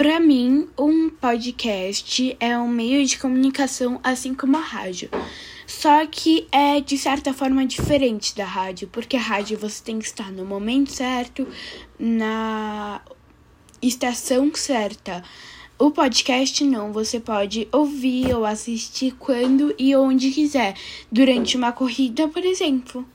Para mim, um podcast é um meio de comunicação assim como a rádio. Só que é de certa forma diferente da rádio, porque a rádio você tem que estar no momento certo, na estação certa. O podcast não, você pode ouvir ou assistir quando e onde quiser, durante uma corrida, por exemplo.